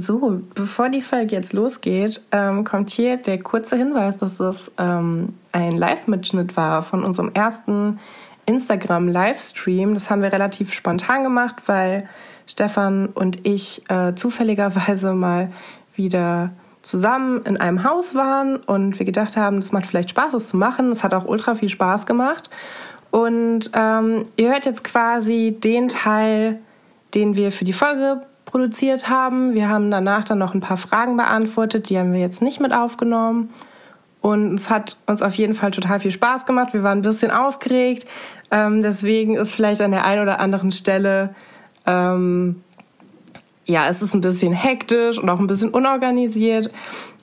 So, bevor die Folge jetzt losgeht, ähm, kommt hier der kurze Hinweis, dass es ähm, ein Live-Mitschnitt war von unserem ersten Instagram-Livestream. Das haben wir relativ spontan gemacht, weil Stefan und ich äh, zufälligerweise mal wieder zusammen in einem Haus waren und wir gedacht haben, das macht vielleicht Spaß, das zu machen. Es hat auch ultra viel Spaß gemacht. Und ähm, ihr hört jetzt quasi den Teil, den wir für die Folge produziert haben. Wir haben danach dann noch ein paar Fragen beantwortet, die haben wir jetzt nicht mit aufgenommen. Und es hat uns auf jeden Fall total viel Spaß gemacht. Wir waren ein bisschen aufgeregt. Ähm, deswegen ist vielleicht an der einen oder anderen Stelle, ähm, ja, es ist ein bisschen hektisch und auch ein bisschen unorganisiert.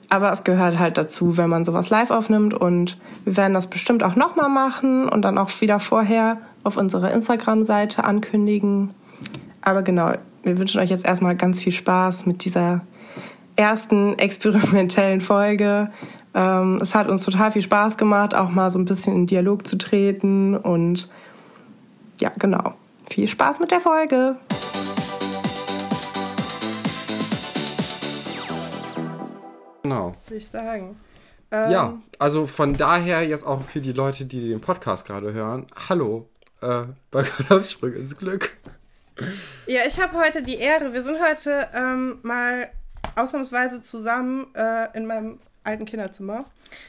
Aber es gehört halt dazu, wenn man sowas live aufnimmt. Und wir werden das bestimmt auch nochmal machen und dann auch wieder vorher auf unserer Instagram-Seite ankündigen. Aber genau, wir wünschen euch jetzt erstmal ganz viel Spaß mit dieser ersten experimentellen Folge. Ähm, es hat uns total viel Spaß gemacht, auch mal so ein bisschen in Dialog zu treten. Und ja, genau. Viel Spaß mit der Folge. Genau. Würde ich sagen. Ähm, ja, also von daher jetzt auch für die Leute, die den Podcast gerade hören. Hallo, äh, bei Galoppsprung ins Glück. Ja, ich habe heute die Ehre. Wir sind heute ähm, mal ausnahmsweise zusammen äh, in meinem alten Kinderzimmer.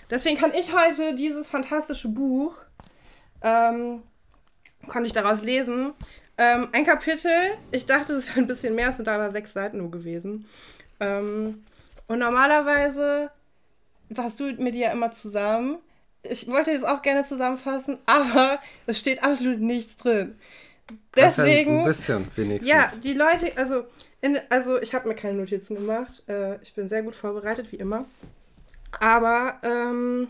Deswegen kann ich heute dieses fantastische Buch, ähm, konnte ich daraus lesen. Ähm, ein Kapitel, ich dachte, es wäre ein bisschen mehr, es sind aber sechs Seiten nur gewesen. Ähm, und normalerweise warst du mit dir ja immer zusammen. Ich wollte das auch gerne zusammenfassen, aber es steht absolut nichts drin. Deswegen. Das heißt ein bisschen wenigstens. Ja, die Leute, also, in, also ich habe mir keine Notizen gemacht. Äh, ich bin sehr gut vorbereitet, wie immer. Aber ähm,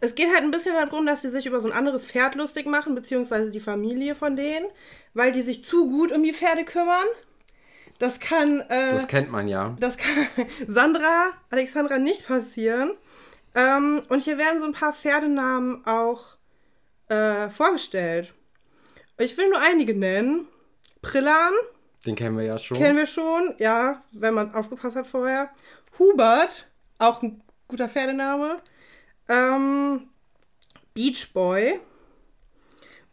es geht halt ein bisschen darum, dass sie sich über so ein anderes Pferd lustig machen, beziehungsweise die Familie von denen, weil die sich zu gut um die Pferde kümmern. Das kann. Äh, das kennt man ja. Das kann Sandra, Alexandra nicht passieren. Ähm, und hier werden so ein paar Pferdenamen auch äh, vorgestellt. Ich will nur einige nennen. Prillan. Den kennen wir ja schon. Kennen wir schon, ja, wenn man aufgepasst hat vorher. Hubert, auch ein guter Pferdename. Ähm, Beach Boy.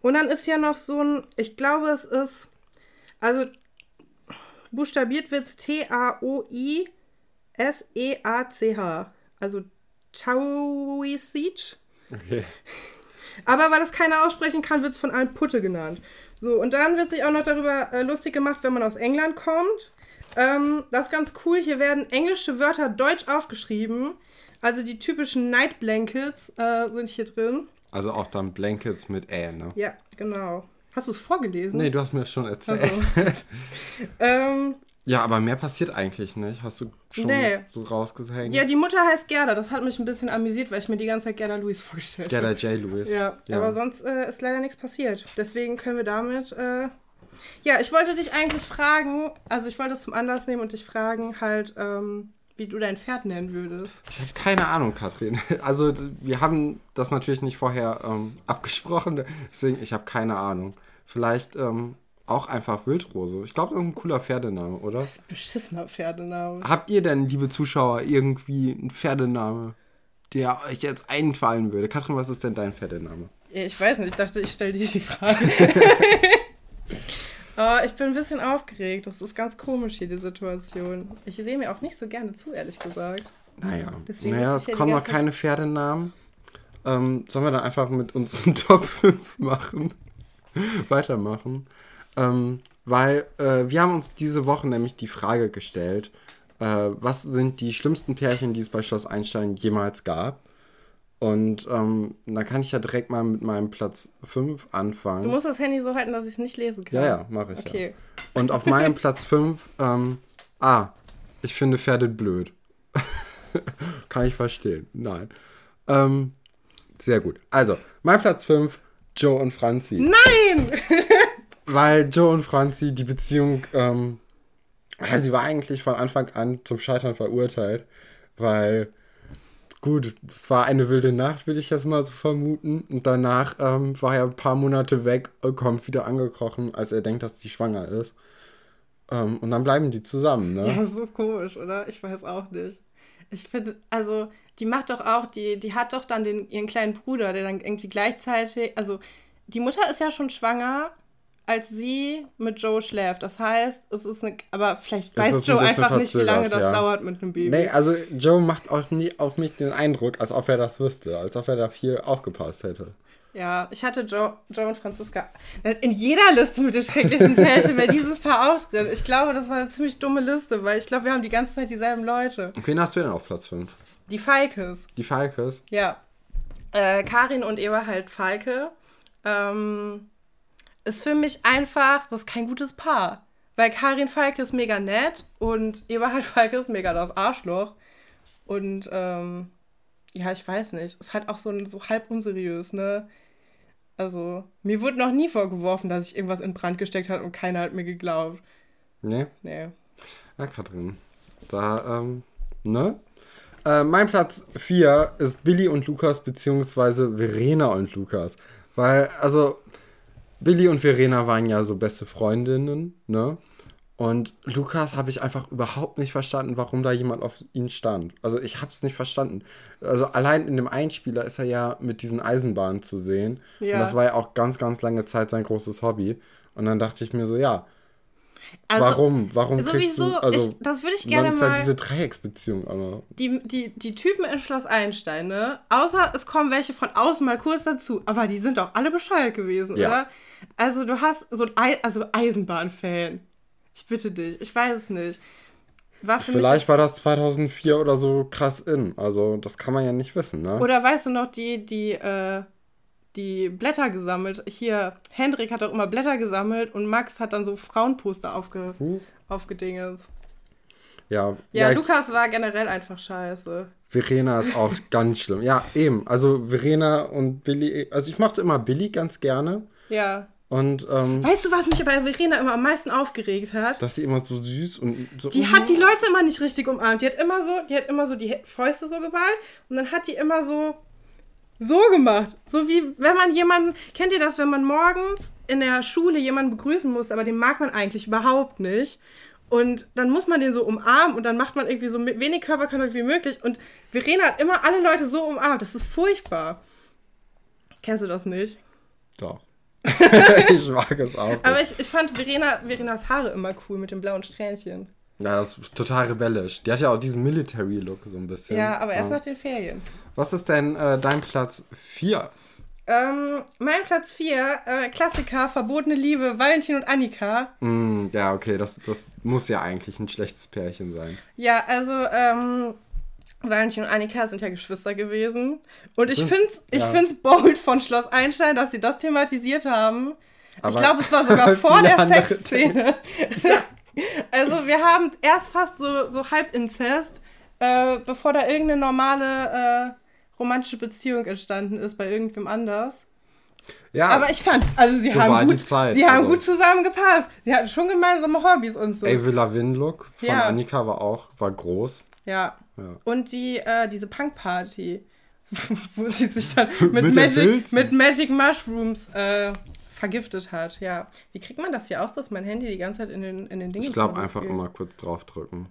Und dann ist ja noch so ein, ich glaube, es ist, also buchstabiert wird es T-A-O-I-S-E-A-C-H. Also Tauisic. Okay. Aber weil es keiner aussprechen kann, wird es von allen Putte genannt. So, und dann wird sich auch noch darüber äh, lustig gemacht, wenn man aus England kommt. Ähm, das ist ganz cool. Hier werden englische Wörter deutsch aufgeschrieben. Also die typischen Night Blankets äh, sind hier drin. Also auch dann Blankets mit Ä, ne? Ja, genau. Hast du es vorgelesen? Nee, du hast mir das schon erzählt. Also. ähm, ja, aber mehr passiert eigentlich nicht. Hast du schon nee. so rausgehängt? Ja, die Mutter heißt Gerda. Das hat mich ein bisschen amüsiert, weil ich mir die ganze Zeit Gerda Louis vorgestellt habe. Gerda J. Louis. Ja, ja. aber sonst äh, ist leider nichts passiert. Deswegen können wir damit. Äh ja, ich wollte dich eigentlich fragen, also ich wollte es zum Anlass nehmen und dich fragen, halt, ähm, wie du dein Pferd nennen würdest. Ich habe keine Ahnung, Katrin. Also, wir haben das natürlich nicht vorher ähm, abgesprochen, deswegen, ich habe keine Ahnung. Vielleicht ähm, auch einfach Wildrose. Ich glaube, das ist ein cooler Pferdename, oder? Das ist ein beschissener Pferdename. Habt ihr denn, liebe Zuschauer, irgendwie einen Pferdename, der euch jetzt einfallen würde? Katrin, was ist denn dein Pferdename? Ich weiß nicht, ich dachte, ich stelle dir die Frage. oh, ich bin ein bisschen aufgeregt. Das ist ganz komisch hier, die Situation. Ich sehe mir auch nicht so gerne zu, ehrlich gesagt. Naja, Deswegen naja es kommen noch keine Pferdenamen. Ähm, sollen wir dann einfach mit unseren Top 5 machen? Weitermachen? Ähm, weil äh, wir haben uns diese Woche nämlich die Frage gestellt, äh, was sind die schlimmsten Pärchen, die es bei Schloss Einstein jemals gab? Und ähm, da kann ich ja direkt mal mit meinem Platz 5 anfangen. Du musst das Handy so halten, dass ich es nicht lesen kann. Ja, ja, mache ich. Okay. Ja. Und auf meinem Platz 5, ähm, ah, ich finde Pferde blöd. kann ich verstehen. Nein. Ähm, sehr gut. Also, mein Platz 5, Joe und Franzi. Nein! weil Joe und Franzi die Beziehung, ähm, sie war eigentlich von Anfang an zum Scheitern verurteilt, weil gut, es war eine wilde Nacht, würde ich jetzt mal so vermuten. Und danach ähm, war er ein paar Monate weg kommt wieder angekrochen, als er denkt, dass sie schwanger ist. Ähm, und dann bleiben die zusammen, ne? Ja, so komisch, oder? Ich weiß auch nicht. Ich finde, also, die macht doch auch, die, die hat doch dann den, ihren kleinen Bruder, der dann irgendwie gleichzeitig, also, die Mutter ist ja schon schwanger, als sie mit Joe schläft. Das heißt, es ist eine, aber vielleicht weiß Joe ein einfach nicht, wie lange das ja. dauert mit einem Baby. Nee, also Joe macht auch nie auf mich den Eindruck, als ob er das wüsste, als ob er da viel aufgepasst hätte. Ja, ich hatte Joe, Joe und Franziska. In jeder Liste mit den schrecklichsten Pärchen wäre dieses Paar auch drin. Ich glaube, das war eine ziemlich dumme Liste, weil ich glaube, wir haben die ganze Zeit dieselben Leute. Wen hast du denn auf Platz 5? Die Falkes. Die Falkes? Ja. Äh, Karin und Eberhard Falke. Ähm, ist für mich einfach, das ist kein gutes Paar. Weil Karin Falke ist mega nett und Eberhard Falke ist mega das Arschloch. Und ähm, ja, ich weiß nicht. Ist halt auch so, so halb unseriös, ne? Also, mir wurde noch nie vorgeworfen, dass ich irgendwas in Brand gesteckt habe und keiner hat mir geglaubt. Nee? Nee. Ja, Katrin. Da, ähm, ne? Äh, mein Platz 4 ist Billy und Lukas, beziehungsweise Verena und Lukas. Weil, also, Billy und Verena waren ja so beste Freundinnen, ne? Und Lukas habe ich einfach überhaupt nicht verstanden, warum da jemand auf ihn stand. Also ich habe es nicht verstanden. Also allein in dem Einspieler ist er ja mit diesen Eisenbahnen zu sehen. Ja. Und das war ja auch ganz, ganz lange Zeit sein großes Hobby. Und dann dachte ich mir so, ja, also, warum? Warum sowieso, du, also, ich, das würde ich gerne mal... ist halt diese Dreiecksbeziehung. Aber. Die, die, die Typen in Schloss Einstein, ne? Außer es kommen welche von außen mal kurz dazu. Aber die sind doch alle bescheuert gewesen, ja. oder? Also du hast so ein Ei also Eisenbahnfan. Ich bitte dich, ich weiß es nicht. War Vielleicht war das 2004 oder so krass in. Also, das kann man ja nicht wissen, ne? Oder weißt du noch, die, die, äh, die Blätter gesammelt. Hier, Hendrik hat auch immer Blätter gesammelt und Max hat dann so Frauenposter aufge, huh. aufgedingens. Ja, ja, ja, Lukas war generell einfach scheiße. Verena ist auch ganz schlimm. Ja, eben. Also Verena und Billy. Also ich mochte immer Billy ganz gerne. Ja. Und, ähm, weißt du, was mich bei Verena immer am meisten aufgeregt hat? Dass sie immer so süß und so. Die hat die Leute immer nicht richtig umarmt. Die hat immer so, die hat immer so die Fäuste so geballt und dann hat die immer so so gemacht. So wie wenn man jemanden, kennt ihr das, wenn man morgens in der Schule jemanden begrüßen muss, aber den mag man eigentlich überhaupt nicht. Und dann muss man den so umarmen und dann macht man irgendwie so wenig Körperkontakt wie möglich. Und Verena hat immer alle Leute so umarmt. Das ist furchtbar. Kennst du das nicht? Doch. ich mag es auch. Aber ich, ich fand Verena, Verenas Haare immer cool mit den blauen Strähnchen. Ja, das ist total rebellisch. Die hat ja auch diesen Military-Look so ein bisschen. Ja, aber erst ja. nach den Ferien. Was ist denn äh, dein Platz 4? Ähm, mein Platz 4, äh, Klassiker, Verbotene Liebe, Valentin und Annika. Mm, ja, okay, das, das muss ja eigentlich ein schlechtes Pärchen sein. Ja, also, ähm, Valentin und Annika sind ja Geschwister gewesen. Und ich finde es ich ja. find's bold von Schloss Einstein, dass sie das thematisiert haben. Aber ich glaube, es war sogar vor der Sexszene. also wir haben erst fast so, so Halbinzest, äh, bevor da irgendeine normale äh, romantische Beziehung entstanden ist bei irgendwem anders. Ja, aber ich fand, also sie so haben, gut, Zeit, sie haben also. gut zusammengepasst. Sie hatten schon gemeinsame Hobbys und so. Avril Lavigne-Look von ja. Annika war auch, war groß. Ja. Ja. Und die, äh, diese Punk-Party, wo sie sich dann mit, mit Magic, mit Magic Mushrooms äh, vergiftet hat. Ja. Wie kriegt man das hier aus, dass mein Handy die ganze Zeit in den, in den Dingen Ich glaube, einfach geht? immer kurz draufdrücken.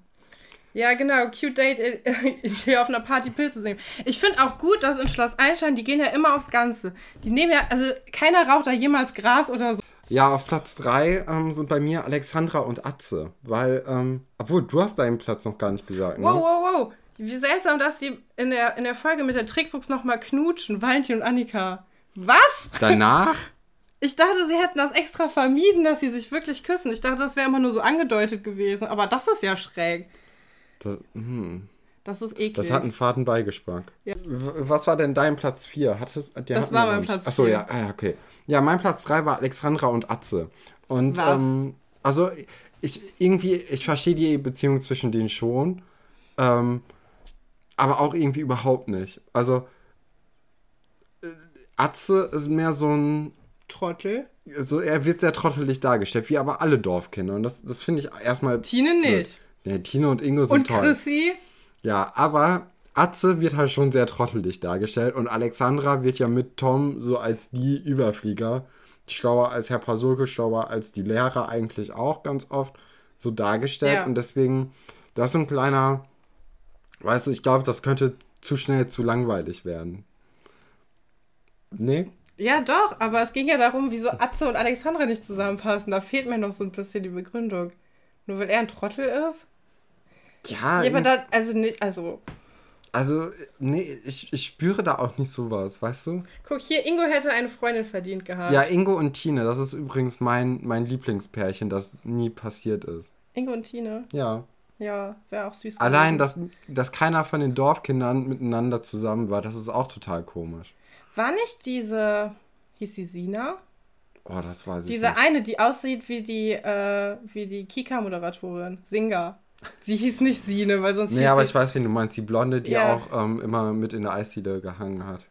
Ja, genau. Cute Date Idee auf einer Party Pilze nehmen. Ich finde auch gut, dass in Schloss Einstein, die gehen ja immer aufs Ganze. Die nehmen ja, also keiner raucht da jemals Gras oder so. Ja, auf Platz 3 ähm, sind bei mir Alexandra und Atze. Weil, ähm, obwohl, du hast deinen Platz noch gar nicht gesagt, ne? Wow, wow, wow. Wie seltsam, dass die in der, in der Folge mit der Trickfuchs nochmal knutschen, Valentin und Annika. Was? Danach? Ich dachte, sie hätten das extra vermieden, dass sie sich wirklich küssen. Ich dachte, das wäre immer nur so angedeutet gewesen. Aber das ist ja schräg. Das, hm. das ist eklig. Das hat einen faden Beigeschmack. Ja. Was war denn dein Platz 4? Hattest, das war mein Platz 4. Achso, ja, ah, okay. Ja, mein Platz 3 war Alexandra und Atze. Und, Was? Ähm, also, ich irgendwie, ich verstehe die Beziehung zwischen denen schon. Ähm, aber auch irgendwie überhaupt nicht. Also, äh, Atze ist mehr so ein. Trottel? So, er wird sehr trottelig dargestellt, wie aber alle Dorfkinder. Und das, das finde ich erstmal. Tine nicht. Nee, Tine und Ingo sind und toll. Und Chrissy? Ja, aber Atze wird halt schon sehr trottelig dargestellt und Alexandra wird ja mit Tom so als die Überflieger. Schlauer als Herr Pasulke, schlauer als die Lehrer eigentlich auch ganz oft. so dargestellt. Ja. Und deswegen, das ist ein kleiner, weißt du, ich glaube, das könnte zu schnell zu langweilig werden. Nee? Ja, doch, aber es ging ja darum, wieso Atze und Alexandra nicht zusammenpassen. Da fehlt mir noch so ein bisschen die Begründung. Nur weil er ein Trottel ist? Ja. Ja, aber da, also nicht, also. Also, nee, ich, ich spüre da auch nicht sowas, weißt du? Guck, hier, Ingo hätte eine Freundin verdient gehabt. Ja, Ingo und Tine, das ist übrigens mein, mein Lieblingspärchen, das nie passiert ist. Ingo und Tine? Ja. Ja, wäre auch süß. Allein, dass, dass keiner von den Dorfkindern miteinander zusammen war, das ist auch total komisch. War nicht diese, hieß sie Sina? Oh, das weiß ich Diese nicht. eine, die aussieht wie die, äh, wie die Kika-Moderatorin, Singa. Sie hieß nicht Sine, weil sonst. Nee, aber ich weiß, wie du meinst. Die Blonde, die ja. auch ähm, immer mit in der Eisdiele gehangen hat.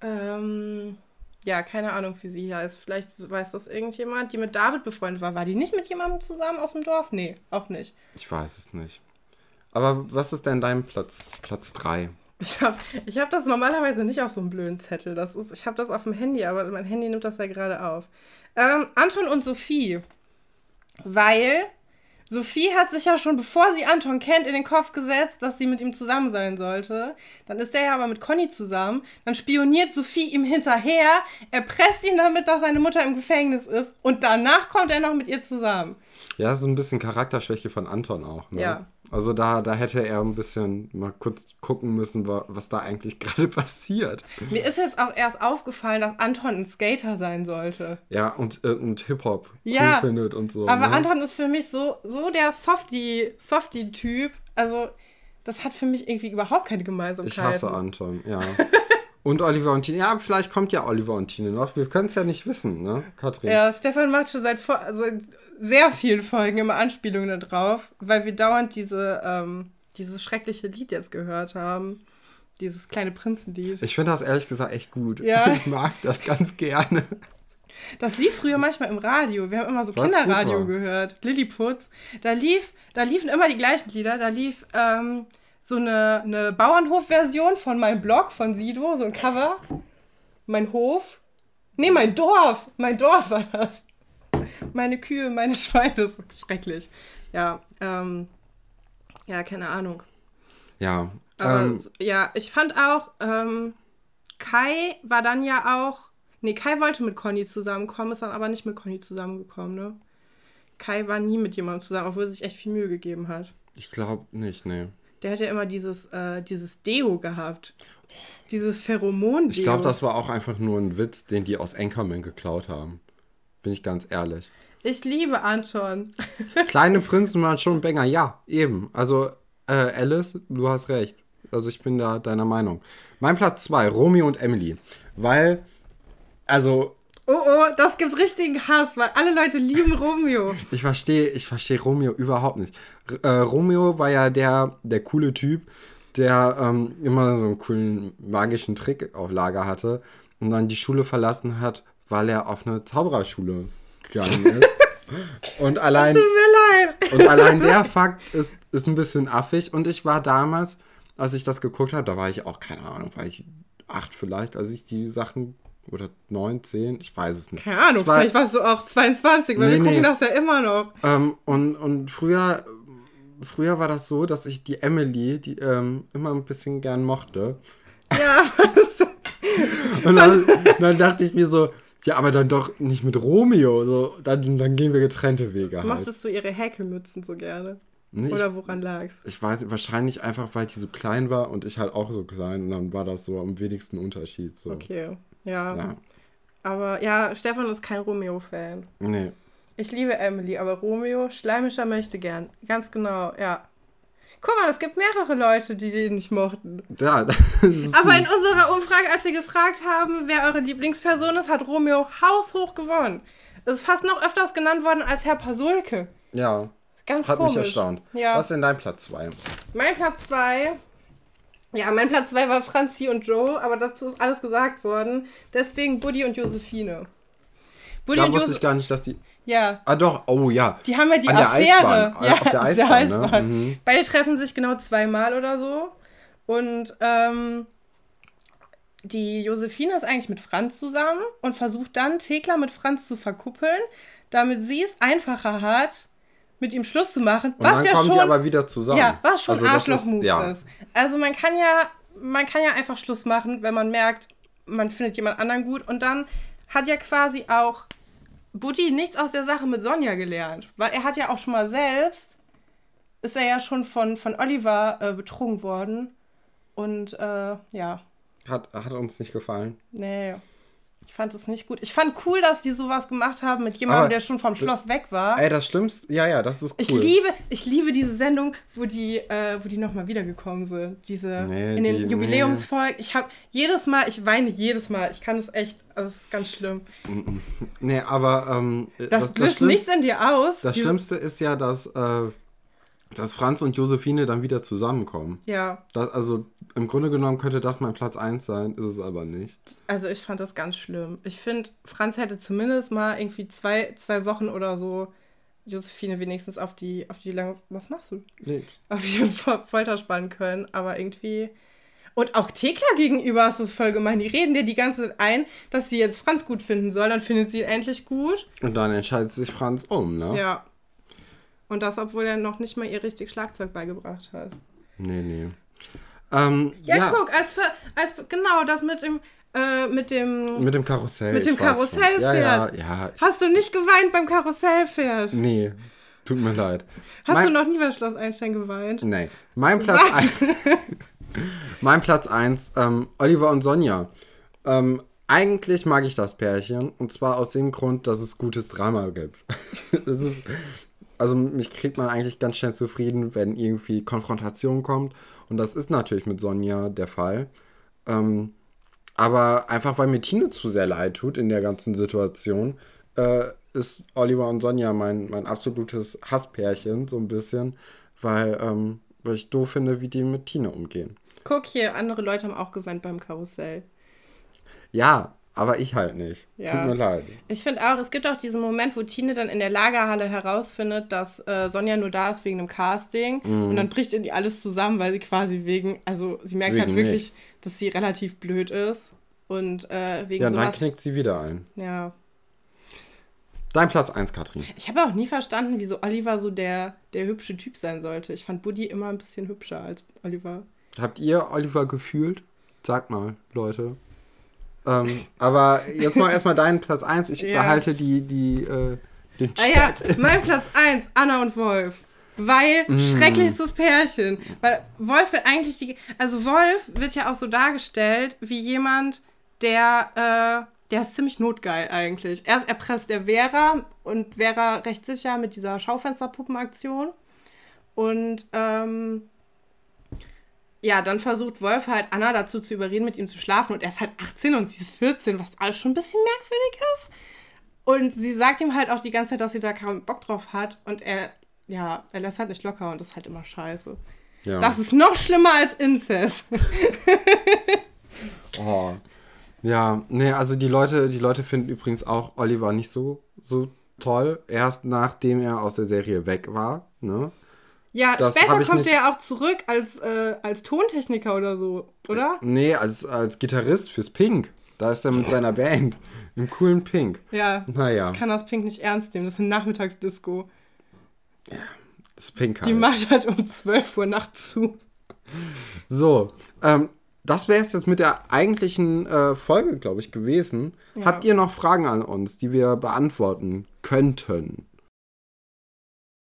Ähm, ja, keine Ahnung, wie sie heißt. Vielleicht weiß das irgendjemand, die mit David befreundet war. War die nicht mit jemandem zusammen aus dem Dorf? Nee, auch nicht. Ich weiß es nicht. Aber was ist denn dein Platz? Platz 3. Ich habe ich hab das normalerweise nicht auf so einem blöden Zettel. Das ist, ich habe das auf dem Handy, aber mein Handy nimmt das ja gerade auf. Ähm, Anton und Sophie. Weil Sophie hat sich ja schon, bevor sie Anton kennt, in den Kopf gesetzt, dass sie mit ihm zusammen sein sollte. Dann ist er ja aber mit Conny zusammen. Dann spioniert Sophie ihm hinterher, erpresst ihn damit, dass seine Mutter im Gefängnis ist. Und danach kommt er noch mit ihr zusammen. Ja, das ist ein bisschen Charakterschwäche von Anton auch. Ne? Ja. Also da, da hätte er ein bisschen mal kurz gucken müssen, was da eigentlich gerade passiert. Mir ist jetzt auch erst aufgefallen, dass Anton ein Skater sein sollte. Ja, und, und Hip-Hop ja, cool findet und so. Aber ne? Anton ist für mich so, so der Softie-Typ. Softie also, das hat für mich irgendwie überhaupt keine Gemeinsamkeit. Ich hasse Anton, ja. Und Oliver und Tine. Ja, vielleicht kommt ja Oliver und Tine noch. Wir können es ja nicht wissen, ne, Katrin? Ja, Stefan macht schon seit, also sehr vielen Folgen immer Anspielungen darauf, weil wir dauernd diese, ähm, dieses schreckliche Lied jetzt gehört haben. Dieses kleine Prinzenlied. Ich finde das ehrlich gesagt echt gut. Ja. Ich mag das ganz gerne. Das lief früher manchmal im Radio. Wir haben immer so Was Kinderradio gehört. Lilliputz. Da lief, da liefen immer die gleichen Lieder. Da lief ähm, so eine, eine Bauernhof-Version von meinem Blog von Sido, so ein Cover. Mein Hof. Nee, mein Dorf. Mein Dorf war das. Meine Kühe, meine Schweine, das ist schrecklich. Ja, ähm, ja, keine Ahnung. Ja. Aber ähm, ja, ich fand auch, ähm, Kai war dann ja auch, nee, Kai wollte mit Conny zusammenkommen, ist dann aber nicht mit Conny zusammengekommen, ne? Kai war nie mit jemandem zusammen, obwohl er sich echt viel Mühe gegeben hat. Ich glaube nicht, nee. Der hat ja immer dieses, äh, dieses Deo gehabt. Dieses Pheromon-Deo. Ich glaube, das war auch einfach nur ein Witz, den die aus Anchorman geklaut haben. Bin ich ganz ehrlich. Ich liebe Anton. Kleine Prinzen waren schon Banger. Ja, eben. Also, äh, Alice, du hast recht. Also, ich bin da deiner Meinung. Mein Platz 2, Romeo und Emily. Weil, also, Oh oh, das gibt richtigen Hass, weil alle Leute lieben Romeo. Ich verstehe, ich verstehe Romeo überhaupt nicht. Äh, Romeo war ja der, der coole Typ, der ähm, immer so einen coolen magischen Trick auf Lager hatte und dann die Schule verlassen hat, weil er auf eine Zaubererschule gegangen ist. und allein, tut mir leid. und allein der Fakt ist, ist ein bisschen affig. Und ich war damals, als ich das geguckt habe, da war ich auch, keine Ahnung, war ich acht vielleicht, als ich die Sachen oder 9, 10, ich weiß es nicht. Keine Ahnung, war, vielleicht warst du auch 22, weil nee, wir gucken nee. das ja immer noch. Ähm, und, und früher, früher war das so, dass ich die Emily, die ähm, immer ein bisschen gern mochte. Ja, Und dann, dann, dachte ich mir so, ja, aber dann doch nicht mit Romeo. So, dann, dann gehen wir getrennte Wege halt. Mochtest du ihre Häkelmützen so gerne? Nee, Oder woran lag's? Ich weiß, wahrscheinlich einfach, weil die so klein war und ich halt auch so klein. Und dann war das so am wenigsten Unterschied. So. Okay. Ja. ja. Aber ja, Stefan ist kein Romeo-Fan. Nee. Ich liebe Emily, aber Romeo, schleimischer möchte gern. Ganz genau, ja. Guck mal, es gibt mehrere Leute, die den nicht mochten. Ja, das ist Aber gut. in unserer Umfrage, als wir gefragt haben, wer eure Lieblingsperson ist, hat Romeo haushoch gewonnen. Es ist fast noch öfters genannt worden als Herr Pasulke. Ja. Ganz Hat komisch. mich erstaunt. Ja. Was ist denn dein Platz 2? Mein Platz 2 ja, mein Platz 2 war Franzi und Joe, aber dazu ist alles gesagt worden. Deswegen Buddy und Josephine. Buddy da und wusste Jose ich gar nicht, dass die. Ja. Ah, doch, oh ja. Die haben ja die An Affäre. Der Eisbahn. Ja, auf der Eisbahn. Der Eisbahn. Ne? Mhm. Beide treffen sich genau zweimal oder so. Und ähm, die Josephine ist eigentlich mit Franz zusammen und versucht dann, Thekla mit Franz zu verkuppeln, damit sie es einfacher hat, mit ihm Schluss zu machen. Und was dann ja kommen schon, die aber wieder zusammen. Ja, was schon also Arschloch-Move ist, ja. ist. Also man kann ja, man kann ja einfach Schluss machen, wenn man merkt, man findet jemand anderen gut. Und dann hat ja quasi auch Buddy nichts aus der Sache mit Sonja gelernt. Weil er hat ja auch schon mal selbst, ist er ja schon von, von Oliver äh, betrogen worden. Und äh, ja. Hat, hat uns nicht gefallen. Nee fand es nicht gut. Ich fand cool, dass die sowas gemacht haben mit jemandem, Aber, der schon vom Schloss weg war. Ey, das Schlimmste, ja, ja, das ist cool. Ich liebe, ich liebe diese Sendung, wo die, äh, wo die nochmal wiedergekommen sind. Diese, nee, in den Jubiläumsfolgen. Nee. Ich habe jedes Mal, ich weine jedes Mal. Ich kann es echt, also es ist ganz schlimm. Nee, aber, ähm, Das, das löst das nichts in dir aus. Das Schlimmste ist ja, dass, äh, dass Franz und Josephine dann wieder zusammenkommen. Ja. Das, also im Grunde genommen könnte das mein Platz 1 sein, ist es aber nicht. Also ich fand das ganz schlimm. Ich finde, Franz hätte zumindest mal irgendwie zwei, zwei Wochen oder so Josephine wenigstens auf die, auf die lange. Was machst du? Nichts. Auf die Folter spannen können, aber irgendwie. Und auch Thekla gegenüber ist es voll gemein. Die reden dir die ganze Zeit ein, dass sie jetzt Franz gut finden soll, dann findet sie ihn endlich gut. Und dann entscheidet sich Franz um, ne? Ja. Und das, obwohl er noch nicht mal ihr richtig Schlagzeug beigebracht hat. Nee, nee. Ähm, ja, ja, guck, als, als genau das mit dem äh, mit dem mit dem Karussell. Mit dem Karussellpferd. Ja, ja, ja. Hast du nicht geweint beim Karussellpferd? Nee, tut mir leid. Hast mein, du noch nie bei Schloss Einstein geweint? Nee. Mein Platz 1. mein Platz 1, ähm, Oliver und Sonja. Ähm, eigentlich mag ich das Pärchen und zwar aus dem Grund, dass es gutes Drama gibt. das ist, also mich kriegt man eigentlich ganz schnell zufrieden, wenn irgendwie Konfrontation kommt. Und das ist natürlich mit Sonja der Fall. Ähm, aber einfach weil mir Tine zu sehr leid tut in der ganzen Situation, äh, ist Oliver und Sonja mein, mein absolutes Hasspärchen, so ein bisschen, weil, ähm, weil ich doof finde, wie die mit Tine umgehen. Guck hier, andere Leute haben auch geweint beim Karussell. Ja, aber ich halt nicht. Ja. Tut mir leid. Ich finde auch, es gibt auch diesen Moment, wo Tine dann in der Lagerhalle herausfindet, dass äh, Sonja nur da ist wegen einem Casting. Mm. Und dann bricht in die alles zusammen, weil sie quasi wegen, also sie merkt wegen halt wirklich, nichts. dass sie relativ blöd ist. Und äh, wegen Ja, sowas, dann knickt sie wieder ein. Ja. Dein Platz 1, Katrin. Ich habe auch nie verstanden, wieso Oliver so der, der hübsche Typ sein sollte. Ich fand Buddy immer ein bisschen hübscher als Oliver. Habt ihr Oliver gefühlt? Sag mal, Leute. Ähm, aber jetzt mal erstmal deinen Platz 1. Ich ja. behalte die, die, äh, den Chat. Ah ja, mein Platz 1, Anna und Wolf. Weil mm. schrecklichstes Pärchen. Weil Wolf wird eigentlich die. Also Wolf wird ja auch so dargestellt wie jemand, der, äh, der ist ziemlich notgeil eigentlich. Erst erpresst er Vera und Vera recht sicher mit dieser Schaufensterpuppenaktion. Und ähm, ja, dann versucht Wolf halt Anna dazu zu überreden, mit ihm zu schlafen. Und er ist halt 18 und sie ist 14, was alles schon ein bisschen merkwürdig ist. Und sie sagt ihm halt auch die ganze Zeit, dass sie da keinen Bock drauf hat. Und er, ja, er lässt halt nicht locker und das ist halt immer scheiße. Ja. Das ist noch schlimmer als Inzest. oh. Ja, nee, also die Leute, die Leute finden übrigens auch Oliver nicht so, so toll. Erst nachdem er aus der Serie weg war, ne? Ja, das später kommt er ja auch zurück als, äh, als Tontechniker oder so, oder? Nee, als, als Gitarrist fürs Pink. Da ist er mit seiner Band. Im coolen Pink. Ja. Naja. Ich kann das Pink nicht ernst nehmen. Das ist eine Nachmittagsdisco. Ja, das Pink halt. Die macht halt um 12 Uhr nachts zu. So, ähm, das wäre es jetzt mit der eigentlichen äh, Folge, glaube ich, gewesen. Ja. Habt ihr noch Fragen an uns, die wir beantworten könnten?